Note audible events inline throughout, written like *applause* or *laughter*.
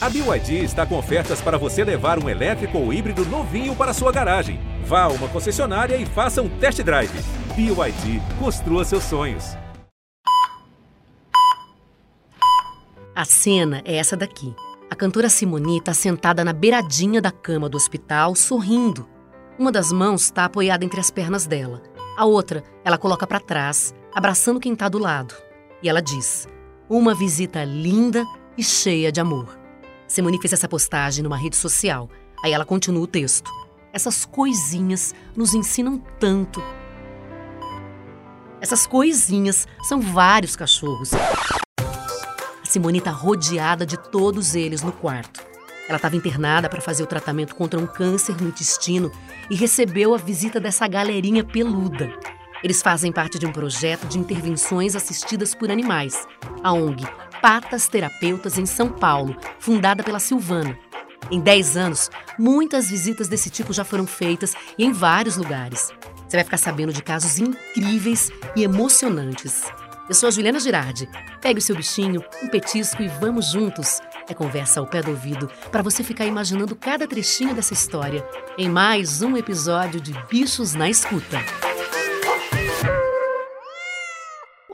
A BYD está com ofertas para você levar um elétrico ou híbrido novinho para sua garagem. Vá a uma concessionária e faça um test drive. BYD, construa seus sonhos. A cena é essa daqui. A cantora Simone está sentada na beiradinha da cama do hospital, sorrindo. Uma das mãos está apoiada entre as pernas dela. A outra, ela coloca para trás, abraçando quem está do lado. E ela diz: Uma visita linda e cheia de amor. Simone fez essa postagem numa rede social. Aí ela continua o texto. Essas coisinhas nos ensinam tanto. Essas coisinhas são vários cachorros. A Simone está rodeada de todos eles no quarto. Ela estava internada para fazer o tratamento contra um câncer no intestino e recebeu a visita dessa galerinha peluda. Eles fazem parte de um projeto de intervenções assistidas por animais, a ONG Patas Terapeutas em São Paulo, fundada pela Silvana. Em 10 anos, muitas visitas desse tipo já foram feitas e em vários lugares. Você vai ficar sabendo de casos incríveis e emocionantes. Eu sou a Juliana Girardi. Pegue o seu bichinho, um petisco e vamos juntos. É conversa ao pé do ouvido para você ficar imaginando cada trechinho dessa história em mais um episódio de Bichos na Escuta.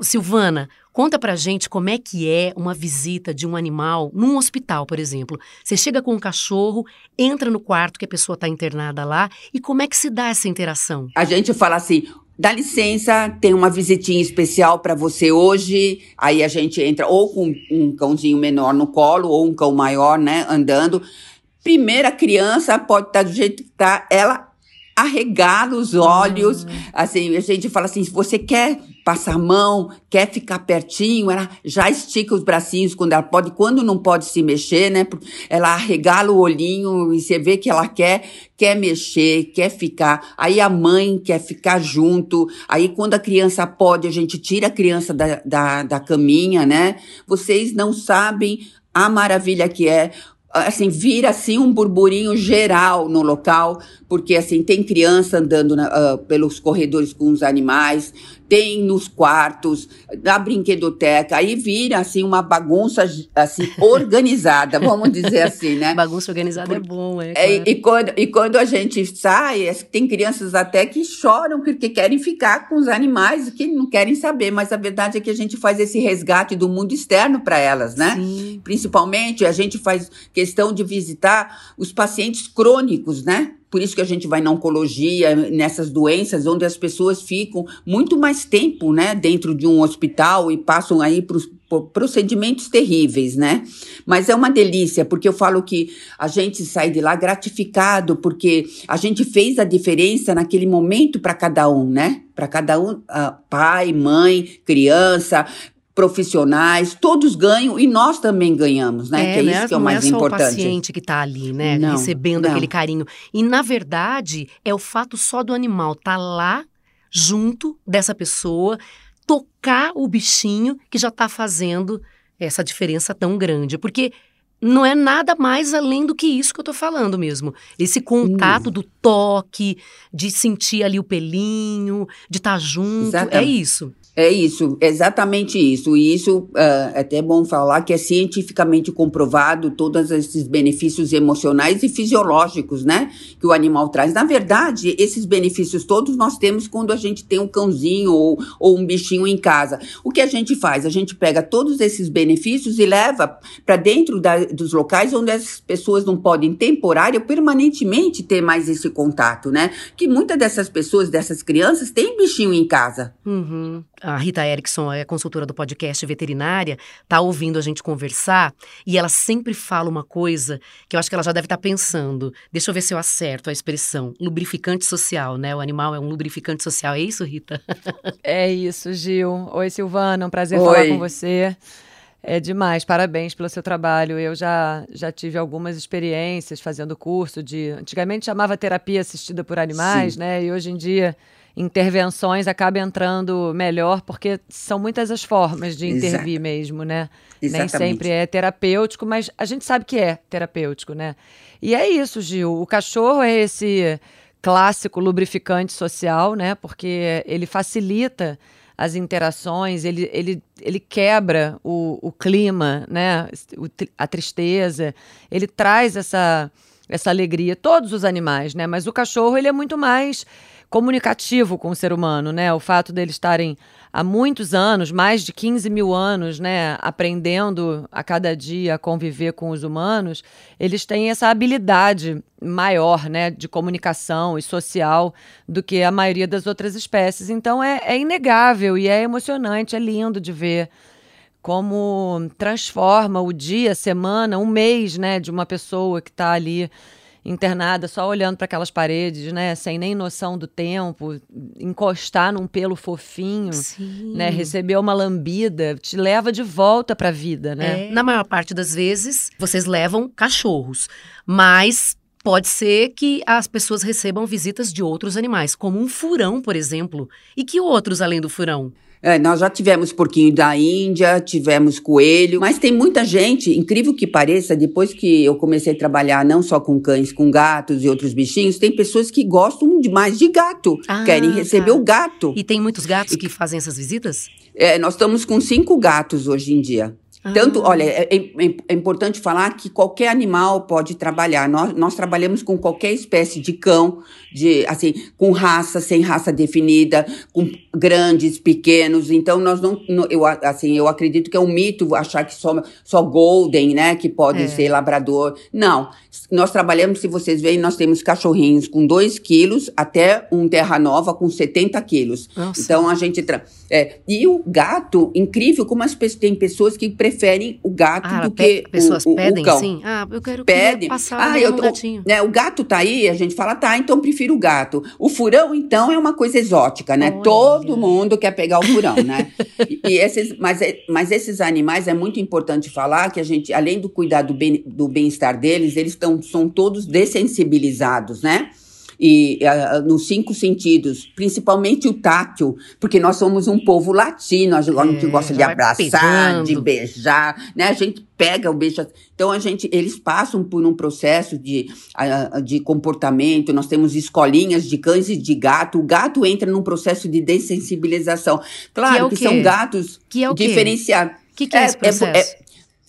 Silvana, conta pra gente como é que é uma visita de um animal num hospital, por exemplo. Você chega com um cachorro, entra no quarto que a pessoa está internada lá e como é que se dá essa interação? A gente fala assim, Dá licença, tem uma visitinha especial para você hoje. Aí a gente entra ou com um cãozinho menor no colo ou um cão maior, né, andando. Primeira criança pode estar tá do jeito que tá, ela arregala os olhos, uhum. assim, a gente fala assim, se você quer passar a mão, quer ficar pertinho, ela já estica os bracinhos quando ela pode, quando não pode se mexer, né? Ela arregala o olhinho e você vê que ela quer, quer mexer, quer ficar. Aí a mãe quer ficar junto. Aí quando a criança pode, a gente tira a criança da, da, da caminha, né? Vocês não sabem a maravilha que é assim, vira assim um burburinho geral no local, porque assim, tem criança andando na, uh, pelos corredores com os animais, tem nos quartos, na brinquedoteca, aí vira assim uma bagunça assim *laughs* organizada, vamos dizer assim, né? Bagunça organizada é bom, é. é e, quando, e quando a gente sai, tem crianças até que choram porque querem ficar com os animais, que não querem saber, mas a verdade é que a gente faz esse resgate do mundo externo para elas, né? Sim. Principalmente a gente faz questão de visitar os pacientes crônicos, né? Por isso que a gente vai na oncologia, nessas doenças onde as pessoas ficam muito mais tempo, né, dentro de um hospital e passam aí para procedimentos terríveis, né? Mas é uma delícia, porque eu falo que a gente sai de lá gratificado, porque a gente fez a diferença naquele momento para cada um, né? Para cada um, uh, pai, mãe, criança, profissionais, todos ganham e nós também ganhamos, né? É, que é né? isso que é o mais não é importante. o paciente que está ali, né? Não, recebendo não. aquele carinho. E, na verdade, é o fato só do animal estar tá lá, junto dessa pessoa, tocar o bichinho que já está fazendo essa diferença tão grande. Porque não é nada mais além do que isso que eu tô falando mesmo. Esse contato do toque, de sentir ali o pelinho, de estar tá junto, é Exatamente. é isso. É isso, exatamente isso. E isso uh, é até bom falar que é cientificamente comprovado todos esses benefícios emocionais e fisiológicos, né? Que o animal traz. Na verdade, esses benefícios todos nós temos quando a gente tem um cãozinho ou, ou um bichinho em casa. O que a gente faz? A gente pega todos esses benefícios e leva para dentro da, dos locais onde as pessoas não podem temporário ou permanentemente ter mais esse contato, né? Que muitas dessas pessoas, dessas crianças, têm bichinho em casa. Uhum a Rita Erickson é consultora do podcast veterinária, tá ouvindo a gente conversar e ela sempre fala uma coisa que eu acho que ela já deve estar tá pensando. Deixa eu ver se eu acerto a expressão. Lubrificante social, né? O animal é um lubrificante social. É isso, Rita? *laughs* é isso, Gil. Oi, Silvana. Um prazer Oi. falar com você. É demais, parabéns pelo seu trabalho. Eu já, já tive algumas experiências fazendo curso de. Antigamente chamava terapia assistida por animais, Sim. né? E hoje em dia intervenções acaba entrando melhor, porque são muitas as formas de intervir Exato. mesmo, né? Exatamente. Nem sempre é terapêutico, mas a gente sabe que é terapêutico, né? E é isso, Gil. O cachorro é esse clássico lubrificante social, né? Porque ele facilita as interações, ele, ele, ele quebra o, o clima, né? O, a tristeza, ele traz essa, essa alegria. Todos os animais, né? Mas o cachorro ele é muito mais comunicativo com o ser humano, né? O fato deles estarem há muitos anos, mais de 15 mil anos, né, aprendendo a cada dia a conviver com os humanos, eles têm essa habilidade maior, né, de comunicação e social do que a maioria das outras espécies. Então é, é inegável e é emocionante, é lindo de ver como transforma o dia, semana, um mês, né, de uma pessoa que está ali internada, só olhando para aquelas paredes, né, sem nem noção do tempo, encostar num pelo fofinho, Sim. né, receber uma lambida, te leva de volta para a vida, né? É. Na maior parte das vezes, vocês levam cachorros, mas Pode ser que as pessoas recebam visitas de outros animais, como um furão, por exemplo. E que outros além do furão? É, nós já tivemos porquinho da Índia, tivemos coelho, mas tem muita gente, incrível que pareça, depois que eu comecei a trabalhar não só com cães, com gatos e outros bichinhos, tem pessoas que gostam demais de gato, ah, querem receber tá. o gato. E tem muitos gatos que fazem essas visitas? É, nós estamos com cinco gatos hoje em dia. Tanto, ah. olha, é, é, é, importante falar que qualquer animal pode trabalhar. Nós, nós trabalhamos com qualquer espécie de cão, de assim, com raça, sem raça definida, com grandes, pequenos. Então, nós não, eu, assim, eu acredito que é um mito achar que só, só golden, né, que pode é. ser labrador. Não, nós trabalhamos, se vocês veem, nós temos cachorrinhos com 2 quilos até um terra nova com 70 quilos. Nossa. Então, a gente... É, e o gato, incrível como as pessoas, tem pessoas que preferem o gato ah, do que pessoas o, o, pedem, o cão. Sim. Ah, eu quero Pede. passar ah, eu tô, gatinho. Né, o gato tá aí, a gente fala, tá, então prefiro o gato. O furão, então, é uma coisa exótica, né? Olha. Todo mundo quer pegar o furão, né? *laughs* e, e esses, mas, é, mas esses animais, é muito importante falar que a gente, além do cuidar do bem-estar do bem deles, eles tão, são todos dessensibilizados, né? E uh, nos cinco sentidos, principalmente o tátil, porque nós somos um povo latino, a gente é, gosta de abraçar, de beijar, né? A gente pega o beijo. Então a gente, eles passam por um processo de, uh, de comportamento. Nós temos escolinhas de cães e de gato. O gato entra num processo de dessensibilização. Claro que, é que são gatos que é diferenciados. O que, que é, é, esse processo? É,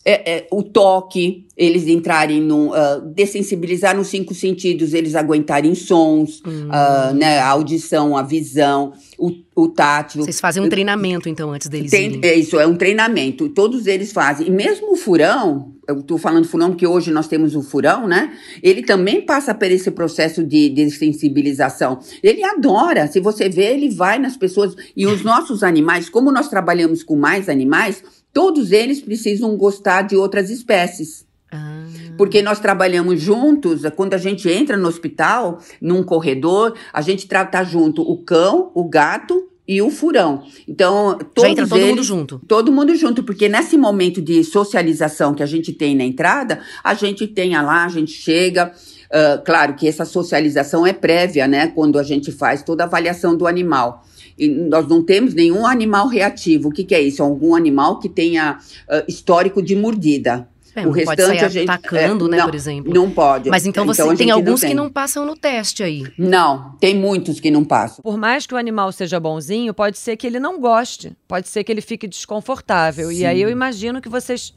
é, é, o toque, eles entrarem no. Uh, dessensibilizar nos cinco sentidos, eles aguentarem sons, hum. uh, né, a audição, a visão, o, o tátil. Vocês fazem um treinamento, então, antes deles Tem, irem? É isso, é um treinamento. Todos eles fazem. E mesmo o furão, eu estou falando furão porque hoje nós temos o furão, né? Ele também passa por esse processo de dessensibilização. Ele adora. Se você vê, ele vai nas pessoas. E os *laughs* nossos animais, como nós trabalhamos com mais animais, todos eles precisam gostar de outras espécies. Ah. Porque nós trabalhamos juntos, quando a gente entra no hospital, num corredor, a gente trata junto o cão, o gato e o furão. Então, todos Já entra todo eles, mundo junto. Todo mundo junto, porque nesse momento de socialização que a gente tem na entrada, a gente tem lá, a gente chega. Uh, claro que essa socialização é prévia, né? Quando a gente faz toda a avaliação do animal. E nós não temos nenhum animal reativo. O que, que é isso? Algum animal que tenha uh, histórico de mordida. É, o restante pode sair a gente atacando, é, né, não, por exemplo. Não pode. Mas então, então você tem alguns não que não passam no teste aí. Não, tem muitos que não passam. Por mais que o animal seja bonzinho, pode ser que ele não goste, pode ser que ele fique desconfortável. Sim. E aí eu imagino que vocês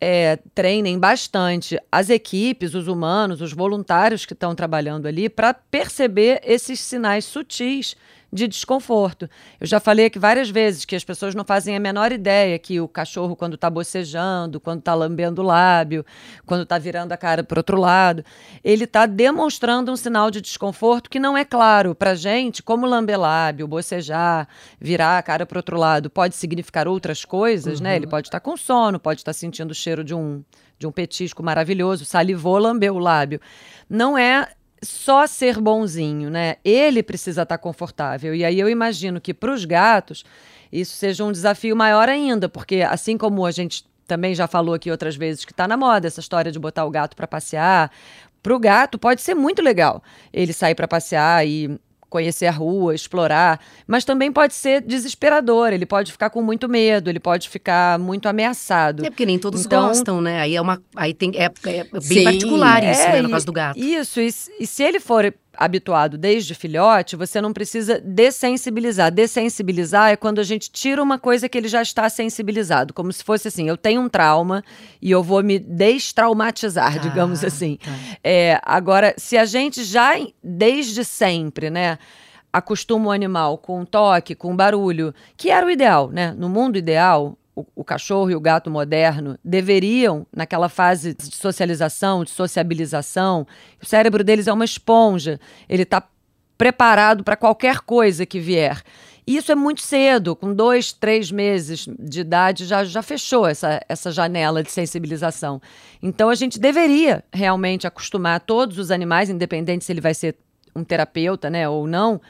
é, treinem bastante as equipes, os humanos, os voluntários que estão trabalhando ali para perceber esses sinais sutis de desconforto. Eu já falei aqui várias vezes que as pessoas não fazem a menor ideia que o cachorro, quando está bocejando, quando está lambendo o lábio, quando está virando a cara para outro lado, ele está demonstrando um sinal de desconforto que não é claro para gente, como lamber lábio, bocejar, virar a cara para outro lado, pode significar outras coisas, uhum. né? Ele uhum. pode estar tá com sono, pode estar tá sentindo o cheiro de um, de um petisco maravilhoso, salivou, lambeu o lábio. Não é só ser bonzinho, né? Ele precisa estar confortável. E aí eu imagino que para os gatos isso seja um desafio maior ainda, porque assim como a gente também já falou aqui outras vezes que está na moda essa história de botar o gato para passear, para o gato pode ser muito legal ele sair para passear e conhecer a rua, explorar, mas também pode ser desesperador, ele pode ficar com muito medo, ele pode ficar muito ameaçado. É porque nem todos então, gostam, né? Aí é uma aí tem é, é bem sim, particular isso, é, né, no caso do gato. Isso, e, e se ele for habituado desde filhote, você não precisa dessensibilizar. Dessensibilizar é quando a gente tira uma coisa que ele já está sensibilizado, como se fosse assim: eu tenho um trauma e eu vou me destraumatizar, tá, digamos assim. Tá. É, agora, se a gente já desde sempre, né? acostuma o animal com toque, com barulho, que era o ideal, né? No mundo ideal, o, cachorro e o gato moderno deveriam, naquela fase de socialização, de sociabilização, o cérebro deles é uma esponja, ele está preparado para qualquer coisa que vier. E isso é muito cedo, com dois, três meses de idade já, já fechou essa, essa janela de sensibilização. Então a gente deveria realmente acostumar todos os animais, independente se ele vai ser um terapeuta né, ou não,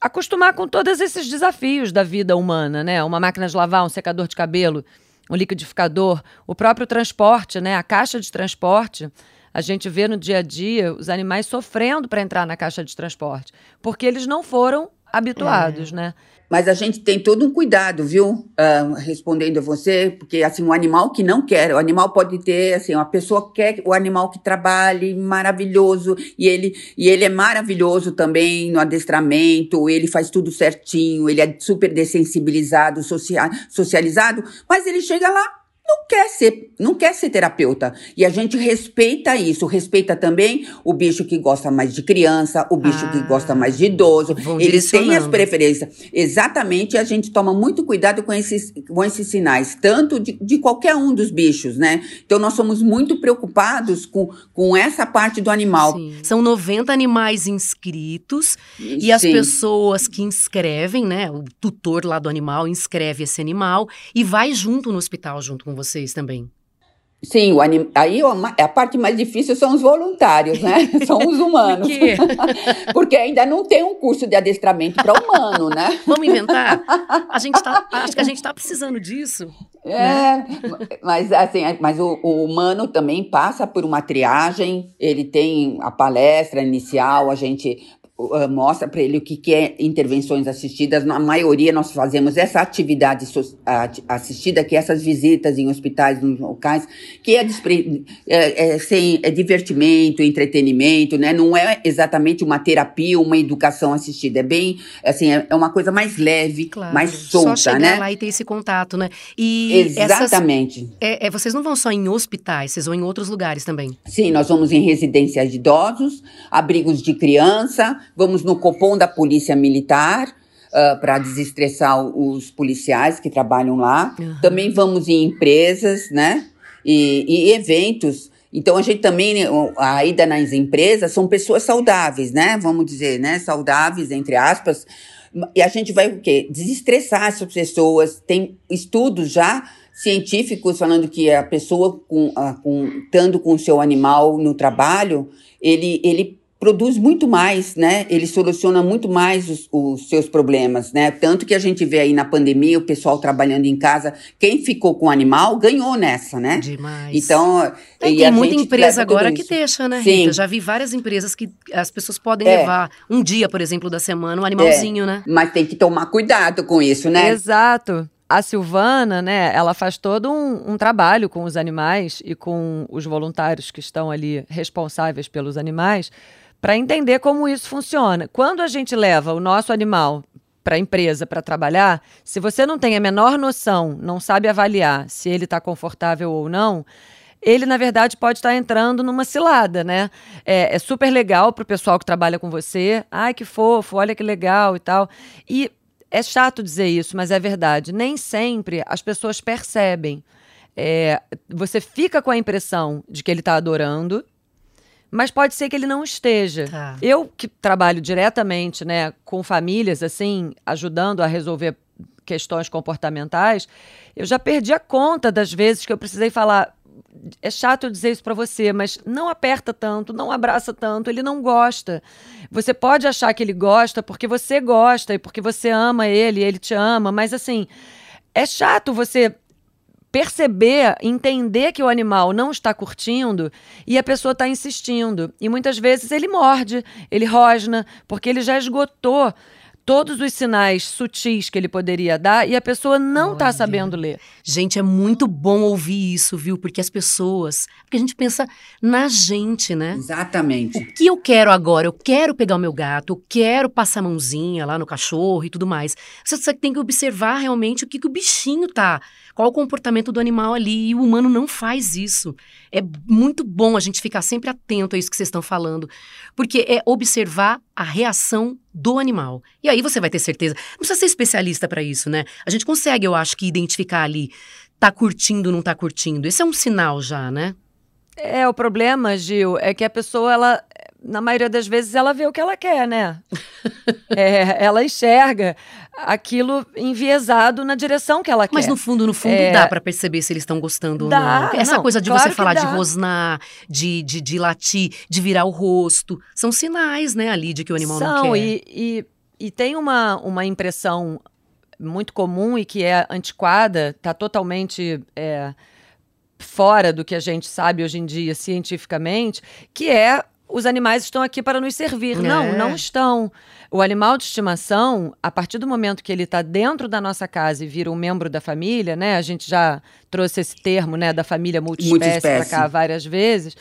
acostumar com todos esses desafios da vida humana, né? Uma máquina de lavar, um secador de cabelo, um liquidificador, o próprio transporte, né? A caixa de transporte. A gente vê no dia a dia os animais sofrendo para entrar na caixa de transporte, porque eles não foram habituados, é. né? Mas a gente tem todo um cuidado, viu? Uh, respondendo a você, porque assim, um animal que não quer, o animal pode ter, assim, uma pessoa quer o animal que trabalhe maravilhoso, e ele, e ele é maravilhoso também no adestramento, ele faz tudo certinho, ele é super dessensibilizado, social, socializado, mas ele chega lá, não quer ser, não quer ser terapeuta. E a gente respeita isso, respeita também o bicho que gosta mais de criança, o bicho ah, que gosta mais de idoso. Eles têm as preferências. Exatamente, a gente toma muito cuidado com esses, com esses sinais, tanto de, de qualquer um dos bichos, né? Então nós somos muito preocupados com, com essa parte do animal. Sim. São 90 animais inscritos e Sim. as pessoas que inscrevem, né? O tutor lá do animal inscreve esse animal e vai junto no hospital junto com vocês também. Sim, o anim... aí a parte mais difícil são os voluntários, né? *laughs* São os humanos. Por quê? *laughs* Porque ainda não tem um curso de adestramento para humano, né? *laughs* Vamos inventar? A gente tá, acho que a gente está precisando disso. É, né? mas assim, mas o, o, humano também passa por uma triagem, ele tem a palestra inicial, a gente mostra para ele o que, que é intervenções assistidas. Na maioria, nós fazemos essa atividade assistida, que é essas visitas em hospitais, nos locais, que é, é, é, sem, é divertimento, entretenimento, né? Não é exatamente uma terapia, uma educação assistida. É bem, assim, é, é uma coisa mais leve, claro. mais solta, só chegar né? lá e ter esse contato, né? E Exatamente. Essas, é, é, vocês não vão só em hospitais, vocês vão em outros lugares também. Sim, nós vamos em residências de idosos, abrigos de criança, Vamos no Copom da Polícia Militar, uh, para desestressar os policiais que trabalham lá. Uhum. Também vamos em empresas, né? E, e, eventos. Então, a gente também, né, a ida nas empresas são pessoas saudáveis, né? Vamos dizer, né? Saudáveis, entre aspas. E a gente vai o quê? Desestressar essas pessoas. Tem estudos já científicos falando que a pessoa com, com, estando com o seu animal no trabalho, ele, ele produz muito mais, né? Ele soluciona muito mais os, os, seus problemas, né? Tanto que a gente vê aí na pandemia o pessoal trabalhando em casa, quem ficou com o animal ganhou nessa, né? Demais. Então, tem, tem muita empresa agora que deixa, né, Sim. Rita? Já vi várias empresas que as pessoas podem é. levar um dia, por exemplo, da semana, um animalzinho, é. né? Mas tem que tomar cuidado com isso, né? Exato a Silvana, né, ela faz todo um, um, trabalho com os animais e com os voluntários que estão ali responsáveis pelos animais para entender como isso funciona. Quando a gente leva o nosso animal para a empresa para trabalhar, se você não tem a menor noção, não sabe avaliar se ele está confortável ou não, ele, na verdade, pode estar tá entrando numa cilada, né? É, é super legal para o pessoal que trabalha com você. Ai, que fofo, olha que legal e tal. E é chato dizer isso, mas é verdade. Nem sempre as pessoas percebem. É, você fica com a impressão de que ele está adorando, mas pode ser que ele não esteja. Tá. Eu que trabalho diretamente, né, com famílias assim, ajudando a resolver questões comportamentais, eu já perdi a conta das vezes que eu precisei falar é chato eu dizer isso para você, mas não aperta tanto, não abraça tanto, ele não gosta. Você pode achar que ele gosta porque você gosta e porque você ama ele, ele te ama, mas assim, é chato você perceber, entender que o animal não está curtindo e a pessoa está insistindo. E muitas vezes ele morde, ele rosna, porque ele já esgotou todos os sinais sutis que ele poderia dar e a pessoa não está sabendo ler. Gente, é muito bom ouvir isso, viu? Porque as pessoas. Porque a gente pensa na gente, né? Exatamente. O que eu quero agora? Eu quero pegar o meu gato, eu quero passar a mãozinha lá no cachorro e tudo mais. Você tem que observar realmente o que, que o bichinho tá. Qual o comportamento do animal ali. E o humano não faz isso. É muito bom a gente ficar sempre atento a isso que vocês estão falando. Porque é observar a reação do animal. E aí você vai ter certeza. Não precisa ser especialista para isso, né? A gente consegue, eu acho, que identificar ali. Tá curtindo, não tá curtindo. Esse é um sinal já, né? É, o problema, Gil, é que a pessoa, ela, na maioria das vezes, ela vê o que ela quer, né? *laughs* é, ela enxerga aquilo enviesado na direção que ela quer. Mas no fundo, no fundo, é... dá para perceber se eles estão gostando dá, ou não. Essa não, coisa de claro você falar de rosnar, de, de, de latir, de virar o rosto, são sinais, né, ali, de que o animal são, não quer. E, e, e tem uma, uma impressão muito comum e que é antiquada, está totalmente é, fora do que a gente sabe hoje em dia cientificamente, que é os animais estão aqui para nos servir. É. Não, não estão. O animal de estimação, a partir do momento que ele está dentro da nossa casa e vira um membro da família, né? A gente já trouxe esse termo, né, da família multiespécie para cá várias vezes.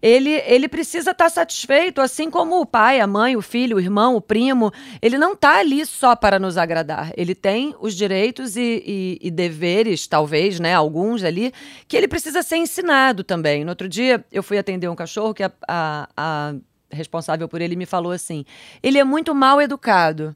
Ele, ele precisa estar satisfeito, assim como o pai, a mãe, o filho, o irmão, o primo. Ele não está ali só para nos agradar. Ele tem os direitos e, e- e deveres, talvez, né? Alguns ali, que ele precisa ser ensinado também. No outro dia, eu fui atender um cachorro que a, a- a responsável por ele me falou assim: ele é muito mal educado.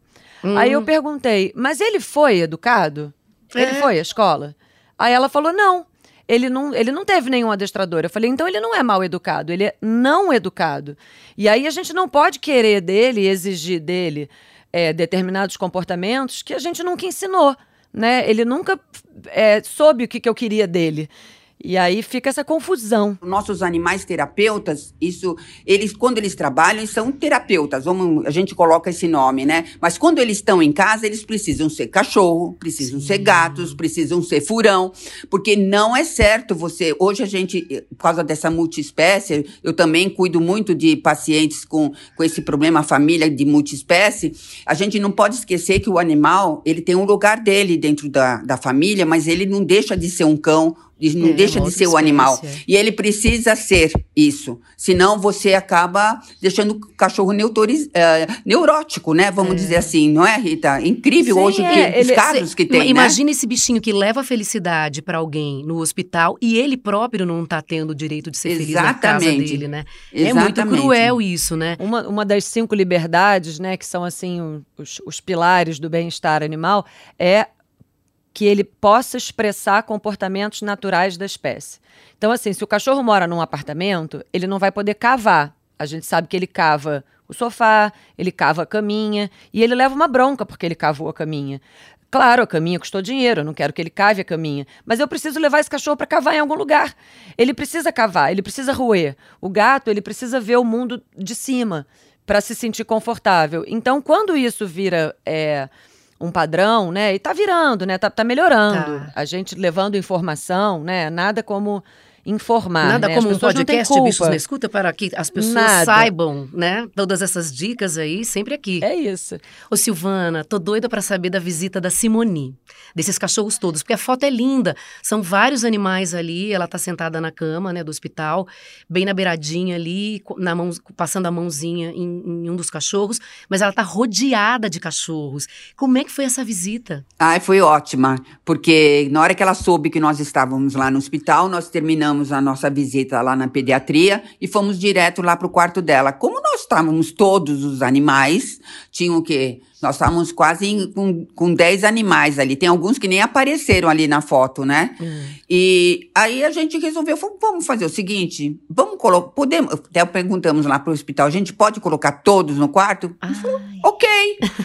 Aí eu perguntei, mas ele foi educado? Ele É. foi à escola? Aí ela falou: não. Ele não, ele não teve nenhum adestrador. Eu falei, então ele não é mal educado, ele é não educado. E aí a gente não pode querer dele, exigir dele é, determinados comportamentos que a gente nunca ensinou. Né? Ele nunca é, soube o que, que eu queria dele. E aí fica essa confusão. Nossos animais terapeutas, isso, eles quando eles trabalham, são terapeutas, vamos, a gente coloca esse nome, né? Mas quando eles estão em casa, eles precisam ser cachorro, precisam ser gatos, precisam ser furão, porque não é certo você. Hoje a gente, por causa dessa multiespécie, eu também cuido muito de pacientes com, com esse problema, família de multiespécie. A gente não pode esquecer que o animal, ele tem um lugar dele dentro da, da família, mas ele não deixa de ser um cão, não É, deixa de ser o animal. espécie, E ele precisa ser isso. Senão você acaba deixando o cachorro neutoriz, eh, neurótico, né? Vamos dizer assim, não é, Rita? Incrível Sim, hoje é, que, os ele- casos Cê- que tem, né? Imagina esse bichinho que leva felicidade pra alguém no hospital e ele próprio não tá tendo o direito de ser feliz na casa Exatamente. dele, né? É muito Exatamente. cruel isso, né? Uma, uma das cinco liberdades, né, que são assim os, os pilares do bem-estar animal, é que ele possa expressar comportamentos naturais da espécie. Então, assim, se o cachorro mora num apartamento, ele não vai poder cavar. A gente sabe que ele cava o sofá, ele cava a caminha, e ele leva uma bronca porque ele cavou a caminha. Claro, a caminha custou dinheiro, eu não quero que ele cave a caminha, mas eu preciso levar esse cachorro para cavar em algum lugar. Ele precisa cavar, ele precisa roer. O gato, ele precisa ver o mundo de cima para se sentir confortável. Então, quando isso vira é, um padrão, né? E tá virando, né? Tá, tá melhorando. Tá. A gente levando informação, né? Nada como informar. Nada né? como As um podcast de Bichos culpa. na Escuta para que as pessoas Nada. saibam, né? Todas essas dicas aí, sempre aqui. É isso. Ô Silvana, tô doida para saber da visita da Simoni, desses cachorros todos, porque a foto é linda. São vários animais ali, ela tá sentada na cama, né, do hospital, bem na beiradinha ali, na mão, passando a mãozinha em, em um dos cachorros, mas ela tá rodeada de cachorros. Como é que foi essa visita? Ai, foi ótima, porque na hora que ela soube que nós estávamos lá no hospital, nós terminamos a nossa visita lá na pediatria e fomos direto lá para o quarto dela. Como nós estávamos todos os animais, tinha o quê? Nós estávamos quase em- com, com 10 animais ali. Tem alguns que nem apareceram ali na foto, né? E aí a gente resolveu, falou, vamos fazer o seguinte, vamos colocar, podemos, até perguntamos lá para o hospital, a gente pode colocar todos no quarto? Ai, Ok.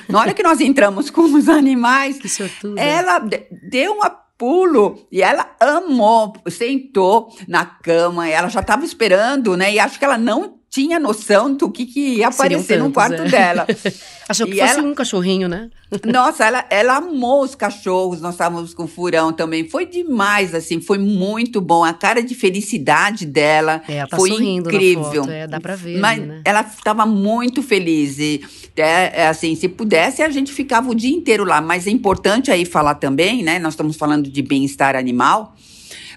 Na hora que nós entramos com os animais, *laughs* ela de- deu um pulo e ela amou, sentou na cama, ela já estava esperando, né? E acho que ela não tinha noção do que, que ia aparecer tantos, no quarto é. dela. *laughs* Achou que e fosse ela... um cachorrinho, né? *laughs* Nossa, ela, ela amou os cachorros, nós estávamos com furão também. Foi demais, assim, foi muito bom. A cara de felicidade dela é, ela tá foi incrível. Foto, é, dá pra ver. Mas né? ela estava muito feliz. E, é, é, assim, se pudesse, a gente ficava o dia inteiro lá. Mas é importante aí falar também, né? Nós estamos falando de bem-estar animal.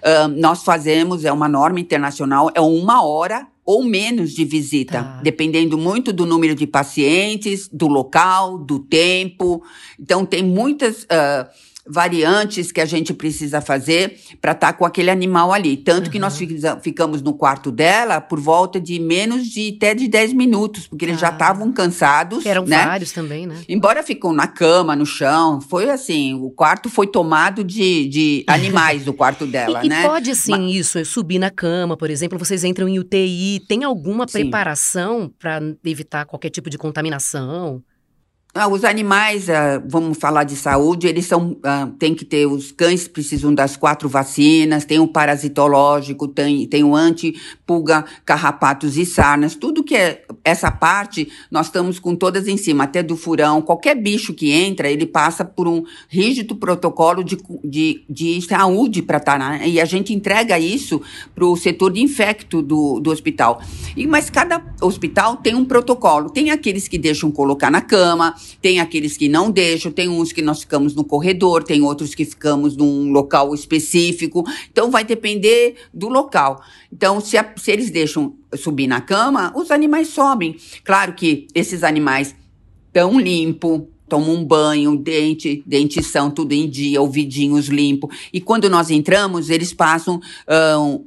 Uh, nós fazemos, é uma norma internacional, é uma hora ou menos de visita, tá. dependendo muito do número de pacientes, do local, do tempo. Então, tem muitas. Uh, variantes que a gente precisa fazer para estar tá com aquele animal ali. Tanto uhum. que nós ficamos no quarto dela por volta de menos de até de 10 minutos, porque eles já ah. estavam cansados. Eram né? vários também, né? Embora ficam na cama, no chão, foi assim, o quarto foi tomado de, de *laughs* animais do quarto dela, e, né? E pode, assim, Mas... isso, subir na cama, por exemplo, vocês entram em UTI, tem alguma Sim. preparação para evitar qualquer tipo de contaminação? Ah, os animais, ah, vamos falar de saúde, eles são, ah, tem que ter, os cães precisam das quatro vacinas, tem o parasitológico, tem, tem o anti-pulga, carrapatos e sarnas, tudo que é essa parte, nós estamos com todas em cima, até do furão, qualquer bicho que entra, ele passa por um rígido protocolo de, de, de saúde para estar, tá, né? e a gente entrega isso para o setor de infecto do, do hospital. E, mas cada hospital tem um protocolo, tem aqueles que deixam colocar na cama, tem aqueles que não deixam, tem uns que nós ficamos no corredor, tem outros que ficamos num local específico. Então, vai depender do local. Então, se, a, se eles deixam subir na cama, os animais sobem. Claro que esses animais tão limpo, toma um banho, dente, dentição, tudo em dia, ouvidinhos limpos. E quando nós entramos, eles passam,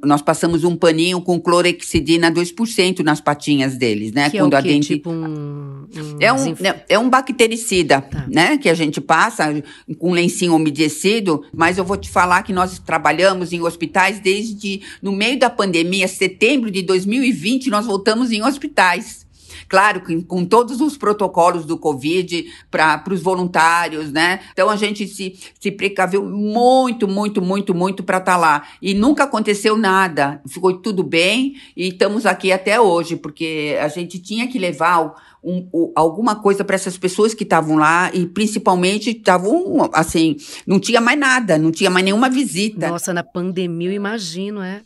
nós passamos um paninho com clorexidina 2% nas patinhas deles, né? Que quando é a dente tipo um, um é um é um bactericida, tá. né? Que a gente passa com lencinho umedecido, mas eu vou te falar que nós trabalhamos em hospitais desde no meio da pandemia, setembro de 2020, nós voltamos em hospitais. Claro, com, todos os protocolos do Covid para os voluntários, né? Então a gente se, se precaveu muito, muito, muito, muito para estar tá lá. E nunca aconteceu nada. Ficou tudo bem e estamos aqui até hoje, porque a gente tinha que levar um, um, alguma coisa para essas pessoas que estavam lá e principalmente estavam assim, não tinha mais nada, não tinha mais nenhuma visita. Nossa, na pandemia eu imagino, é.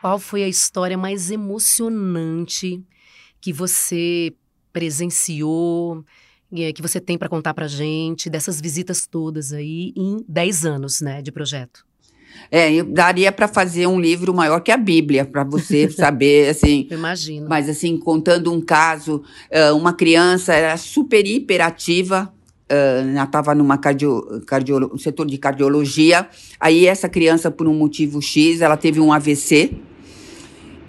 Qual foi a história mais emocionante que você presenciou, eh, que você tem para contar para gente dessas visitas todas aí em 10 anos, né, de projeto? É, eu daria para fazer um livro maior que a Bíblia, para você *laughs* saber, assim. Eu imagino. Mas, assim, contando um caso, uma criança era super hiperativa, ela estava numa cardio, cardio, setor de cardiologia. Aí, essa criança, por um motivo X, ela teve um AVC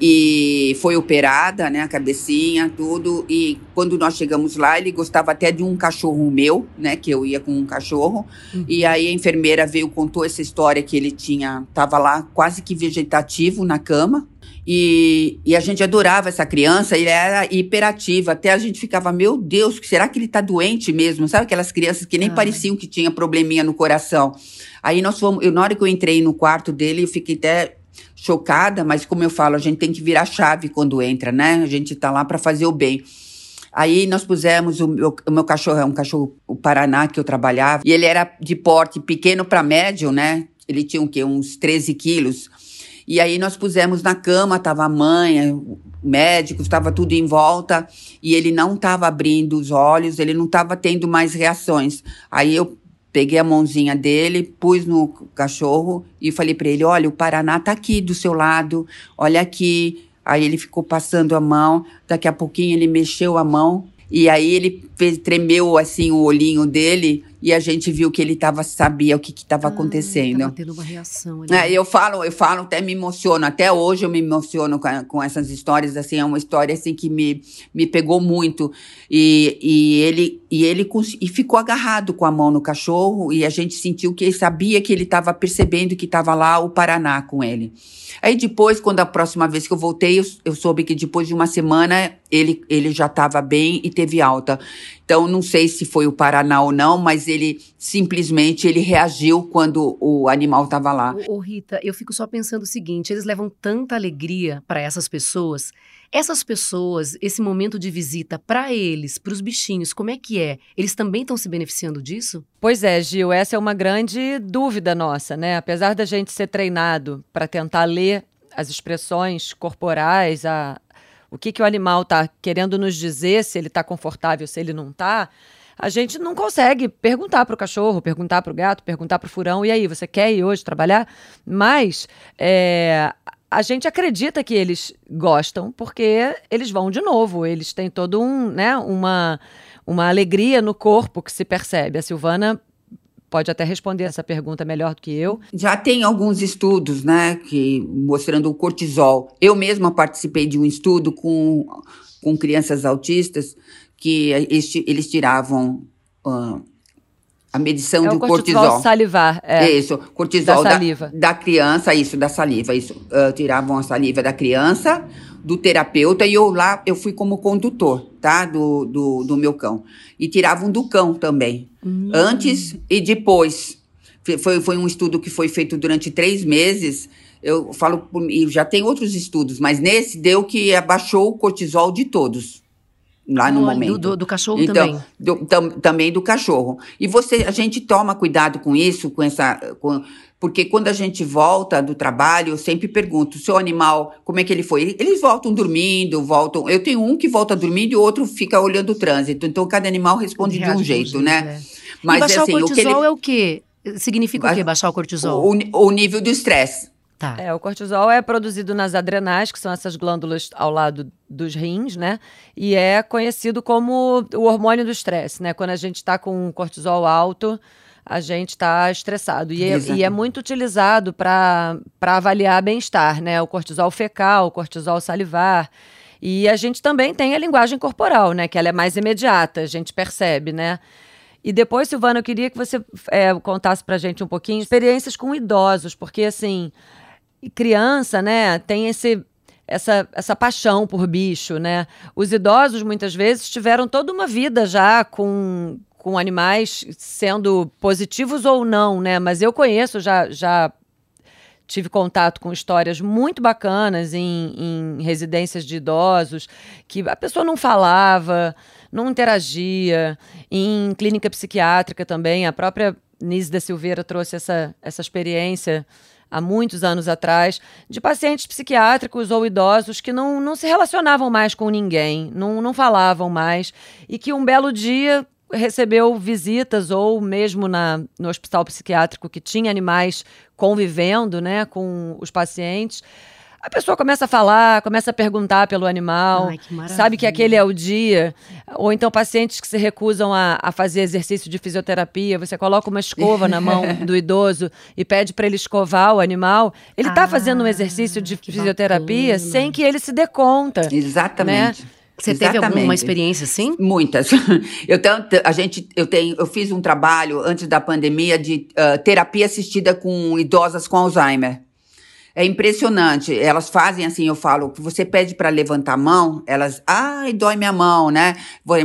e foi operada, né, a cabecinha, tudo. E quando nós chegamos lá, ele gostava até de um cachorro meu, né, que eu ia com um cachorro. Uhum. E aí a enfermeira veio contou essa história que ele tinha, tava lá quase que vegetativo na cama. E, e a gente adorava essa criança, ele era hiperativa. Até a gente ficava, meu Deus, será que ele tá doente mesmo? Sabe aquelas crianças que nem pareciam que tinha probleminha no coração? Aí nós fomos, eu, na hora que eu entrei no quarto dele, eu fiquei até chocada, mas como eu falo, a gente tem que virar chave quando entra, né? A gente tá lá para fazer o bem. Aí nós pusemos o meu, o meu, cachorro, é um cachorro, o Paraná, que eu trabalhava, e ele era de porte pequeno para médio, né? Ele tinha o quê? Uns 13 quilos. E aí nós pusemos na cama, tava a mãe, o médico, estava tudo em volta, e ele não estava abrindo os olhos, ele não estava tendo mais reações. Aí eu Peguei a mãozinha dele, pus no cachorro e falei para ele: Olha, o Paraná tá aqui do seu lado, olha aqui. Aí ele ficou passando a mão, daqui a pouquinho ele mexeu a mão e aí ele fez, tremeu assim o olhinho dele e a gente viu que ele tava, sabia o que estava ah, acontecendo. Tava tendo uma reação ali. É, eu falo, eu falo, até me emociono. Até hoje eu me emociono com, com essas histórias. Assim, é uma história assim que me, me pegou muito. E, e ele e ele e ficou agarrado com a mão no cachorro e a gente sentiu que ele sabia que ele estava percebendo que estava lá o Paraná com ele. Aí depois, quando a próxima vez que eu voltei, eu, eu soube que depois de uma semana ele, ele já estava bem e teve alta. Então, não sei se foi o Paraná ou não, mas ele simplesmente ele reagiu quando o animal estava lá. Ô, ô, Rita, eu fico só pensando o seguinte: eles levam tanta alegria para essas pessoas. Essas pessoas, esse momento de visita para eles, para os bichinhos, como é que é? Eles também estão se beneficiando disso? Pois é, Gil, essa é uma grande dúvida nossa, né? Apesar da gente ser treinado para tentar ler as expressões corporais, a, o que, que o animal está querendo nos dizer, se ele está confortável, se ele não está, a gente não consegue perguntar para o cachorro, perguntar para o gato, perguntar para o furão, e aí, você quer ir hoje trabalhar? Mas é, a gente acredita que eles gostam, porque eles vão de novo, eles têm todo um, né, uma, uma alegria no corpo que se percebe. A Silvana pode até responder essa pergunta melhor do que eu. Já tem alguns estudos, né, que mostrando o cortisol. Eu mesma participei de um estudo com, com crianças autistas que eles, tiravam uh, a medição é do cortisol. cortisol. salivar, é. Isso, cortisol da da, saliva. da criança, isso, da saliva, isso. Uh, tiravam a saliva da criança, do terapeuta, e eu lá, eu fui como condutor, tá, do, do, do meu cão. E tiravam do cão também, Hum. antes e depois. Foi, foi um estudo que foi feito durante três meses, eu falo, por- e já tem outros estudos, mas nesse deu que abaixou o cortisol de todos, lá no Olha, momento. Do, do, cachorro Então, também. do- tam- também do cachorro. E você, a gente toma cuidado com isso, com essa, com- porque quando a gente volta do trabalho, eu sempre pergunto, o seu animal, como é que ele foi? Eles voltam dormindo, voltam. Eu tenho um que volta dormindo e o outro fica olhando o trânsito. Então cada animal responde de um Reage jeito, né? é. Mas e baixar assim, o o que ele, cortisol é o quê? Significa o quê, baixar o cortisol? o, o nível do estresse. Tá. É, o cortisol é produzido nas adrenais, que são essas glândulas ao lado dos rins, né? E é conhecido como o hormônio do estresse, né? Quando a gente está com cortisol alto, a gente está estressado. E é, e é muito utilizado para avaliar bem-estar, né? O cortisol fecal, o cortisol salivar. E a gente também tem a linguagem corporal, né? Que ela é mais imediata, a gente percebe, né? E depois, Silvana, eu queria que você é, contasse pra gente um pouquinho experiências com idosos, porque assim, criança, né, tem esse essa, essa paixão por bicho, né? Os idosos muitas vezes tiveram toda uma vida já com, com animais sendo positivos ou não, né? Mas eu conheço, já, já tive contato com histórias muito bacanas em, em residências de idosos, que a pessoa não falava, não interagia. Em clínica psiquiátrica também, a própria Nise da Silveira trouxe essa, essa experiência há muitos anos atrás, de pacientes psiquiátricos ou idosos que não, não se relacionavam mais com ninguém, não, não falavam mais, e que um belo dia recebeu visitas ou mesmo na, no hospital psiquiátrico que tinha animais convivendo né, com os pacientes. A pessoa começa a falar, começa a perguntar pelo animal, Ai, que maravilha. sabe que aquele é o dia. Ou então pacientes que se recusam a, a fazer exercício de fisioterapia, você coloca uma escova na mão *laughs* do idoso e pede para ele escovar o animal. Ele está Ah, fazendo um exercício de fisioterapia bacana. sem que ele se dê conta. Exatamente. Você teve alguma Exatamente. experiência assim? Muitas. *laughs* Eu tenho, a gente, eu tenho, eu fiz um trabalho antes da pandemia de ah, terapia assistida com idosas com Alzheimer. É impressionante. Elas fazem assim, eu falo, você pede para levantar a mão, elas, ai, dói minha mão, né?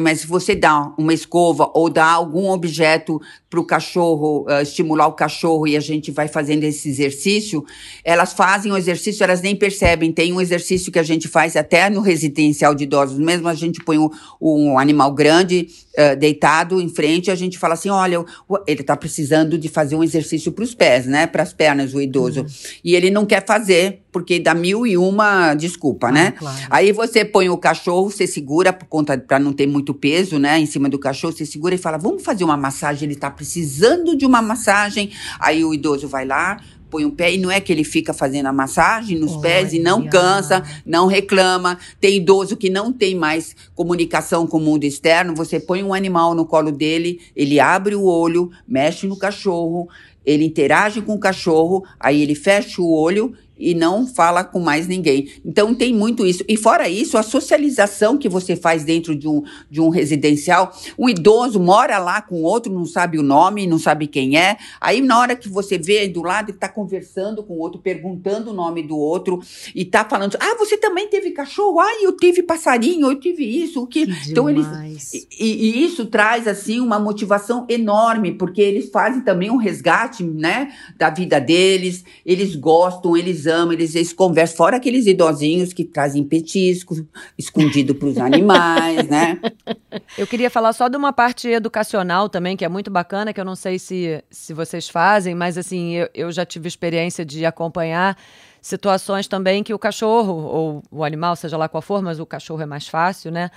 Mas se você dá uma escova ou dá algum objeto para o cachorro, ah, estimular o cachorro e a gente vai fazendo esse exercício, elas fazem o exercício, elas nem percebem. Tem um exercício que a gente faz até no residencial de idosos, mesmo a gente põe um, um animal grande ah, deitado em frente, a gente fala assim, olha, ele está precisando de fazer um exercício para os pés, né? Para as pernas, o idoso. E ele não quer fazer, porque dá mil e uma desculpa, né? claro. Aí você põe o cachorro, você segura por conta para não ter muito peso, né, em cima do cachorro, você segura e fala: "Vamos fazer uma massagem, ele tá precisando de uma massagem". Aí o idoso vai lá, põe o pé e não é que ele fica fazendo a massagem nos pés e não Olha. cansa, não reclama. Tem idoso que não tem mais comunicação com o mundo externo, você põe um animal no colo dele, ele abre o olho, mexe no cachorro, ele interage com o cachorro, aí ele fecha o olho e não fala com mais ninguém. Então tem muito isso. E fora isso, a socialização que você faz dentro de um, de um residencial, um idoso mora lá com outro, não sabe o nome, não sabe quem é. Aí na hora que você vê do lado, está conversando com o outro, perguntando o nome do outro e está falando: "Ah, você também teve cachorro? Ah, eu tive passarinho, eu tive isso, o que?". que então eles e, e isso traz assim uma motivação enorme, porque eles fazem também um resgate, né, da vida deles. Eles gostam, eles amam, eles, eles conversam, fora aqueles idosinhos que trazem petiscos escondido para os animais, né? *laughs* Eu queria falar só de uma parte educacional também, que é muito bacana, que eu não sei se, se vocês fazem, mas assim, eu, eu já tive experiência de acompanhar situações também que o cachorro, ou o animal, seja lá qual for, mas o cachorro é mais fácil, né?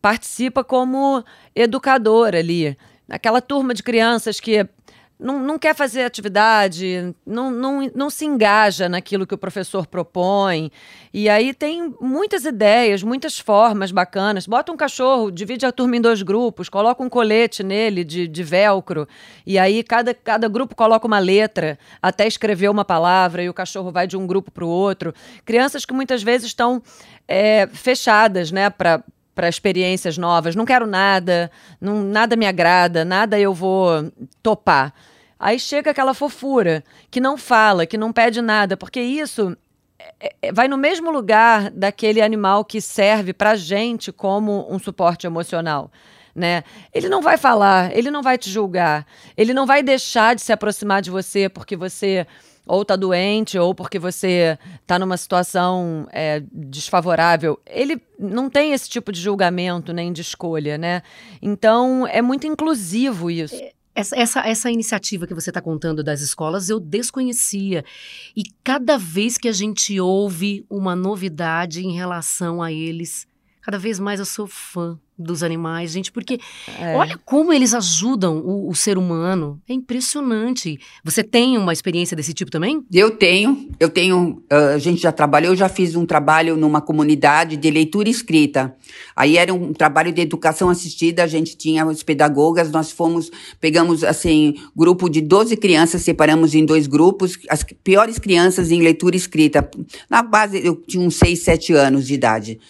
Participa como educador ali. Aquela turma de crianças que não, não quer fazer atividade, não, não, não se engaja naquilo que o professor propõe. E aí tem muitas ideias, muitas formas bacanas. Bota um cachorro, divide a turma em dois grupos, coloca um colete nele de, de velcro, e aí cada, cada grupo coloca uma letra até escrever uma palavra, e o cachorro vai de um grupo para o outro. Crianças que muitas vezes estão é, fechadas né, para para experiências novas. Não quero nada, não, nada me agrada, nada eu vou topar. Aí chega aquela fofura que não fala, que não pede nada, porque isso é, é, vai no mesmo lugar daquele animal que serve para gente como um suporte emocional. Né? Ele não vai falar, ele não vai te julgar, ele não vai deixar de se aproximar de você porque você ou está doente, ou porque você está numa situação é, desfavorável. Ele não tem esse tipo de julgamento nem de escolha, né? Então é muito inclusivo isso. É, essa, essa, essa iniciativa que você está contando das escolas eu desconhecia. E cada vez que a gente ouve uma novidade em relação a eles, cada vez mais eu sou fã dos animais, gente, porque é. olha como eles ajudam o, o, ser humano. É impressionante. Você tem uma experiência desse tipo também? Eu tenho. Eu tenho. Uh, a gente já trabalhou, eu já fiz um trabalho numa comunidade de leitura escrita. Aí era um trabalho de educação assistida, a gente tinha os pedagogas, nós fomos, pegamos assim, grupo de 12 crianças, separamos em dois grupos, as piores crianças em leitura escrita. Na base, eu tinha uns 6, 7 anos de idade.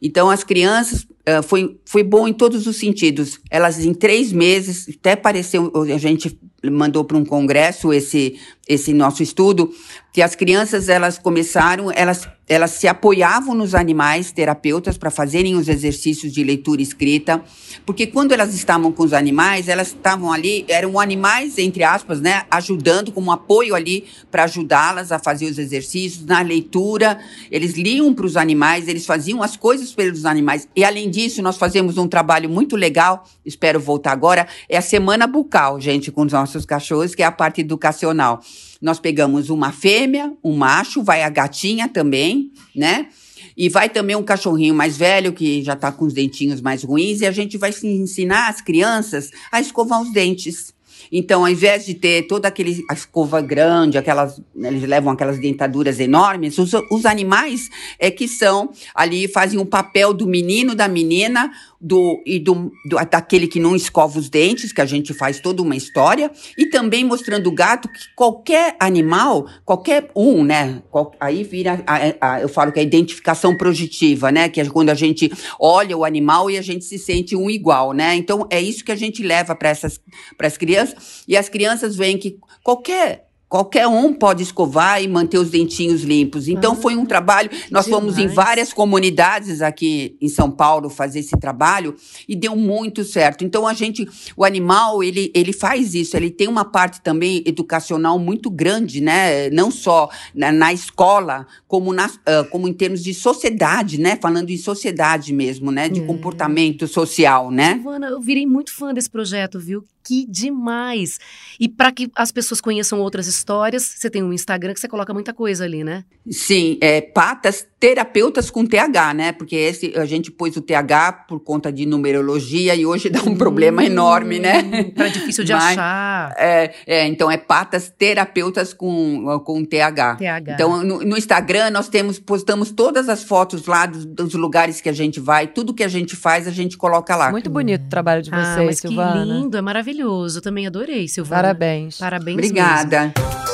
Então, as crianças uh, foi, foi bom em todos os sentidos. Elas, em três meses, até apareceu, a gente mandou para um congresso esse, esse nosso estudo, que as crianças, elas começaram, elas elas se apoiavam nos animais terapeutas para fazerem os exercícios de leitura escrita, porque quando elas estavam com os animais, elas estavam ali, eram animais, entre aspas, né, ajudando, como apoio ali para ajudá-las a fazer os exercícios, na leitura, eles liam para os animais, eles faziam as coisas pelos animais. E além disso, nós fazemos um trabalho muito legal, espero voltar agora, é a semana bucal, gente, com os nossos cachorros, que é a parte educacional. Nós pegamos uma fêmea, um macho, vai a gatinha também, né? E vai também um cachorrinho mais velho, que já está com os dentinhos mais ruins, e a gente vai ensinar as crianças a escovar os dentes. Então, ao invés de ter toda aquele a escova grande, aquelas eles levam aquelas dentaduras enormes, os, os animais é que são ali fazem o papel do menino da menina do e do, do, daquele que não escova os dentes, que a gente faz toda uma história, e também mostrando o gato que qualquer animal, qualquer um, né? Qual, aí vira, a, a, eu falo que é a identificação projetiva, né? Que é quando a gente olha o animal e a gente se sente um igual, né? Então é isso que a gente leva para essas para as crianças, e as crianças veem que qualquer Qualquer um pode escovar e manter os dentinhos limpos. Então, ah, foi um trabalho. Nós demais. fomos em várias comunidades aqui em São Paulo fazer esse trabalho e deu muito certo. Então, a gente, o animal, ele, ele faz isso. Ele tem uma parte também educacional muito grande, né? Não só na, na escola, como, na, uh, como em termos de sociedade, né? Falando em sociedade mesmo, né? De é. comportamento social, né? Giovana, eu virei muito fã desse projeto, viu? Que demais! E para que as pessoas conheçam outras histórias, você tem um Instagram que você coloca muita coisa ali, né? Sim, é patas terapeutas com TH, né? Porque esse a gente pôs o TH por conta de numerologia e hoje dá um hum, problema enorme, né? *laughs* Tá difícil de Mas, achar. É, é, então é patas terapeutas com, com TH. TH. Então no, no, Instagram nós temos postamos todas as fotos lá dos, dos, lugares que a gente vai, tudo que a gente faz a gente coloca lá. Muito bonito o trabalho de vocês, ah, mas Silvana. Que lindo, é maravilhoso também adorei, Silvana. Parabéns. Parabéns Obrigada. Mesmo.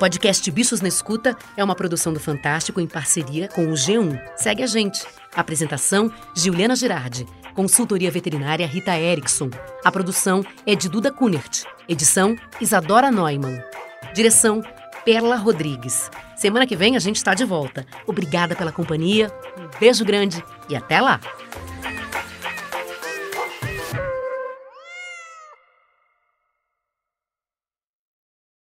Podcast Bichos na Escuta é uma produção do Fantástico em parceria com o G1. Segue a gente. Apresentação: Juliana Girardi. Consultoria veterinária Rita Erickson. A produção é de Duda Kunert. Edição: Isadora Neumann. Direção: Perla Rodrigues. Semana que vem a gente está de volta. Obrigada pela companhia, um beijo grande e até lá!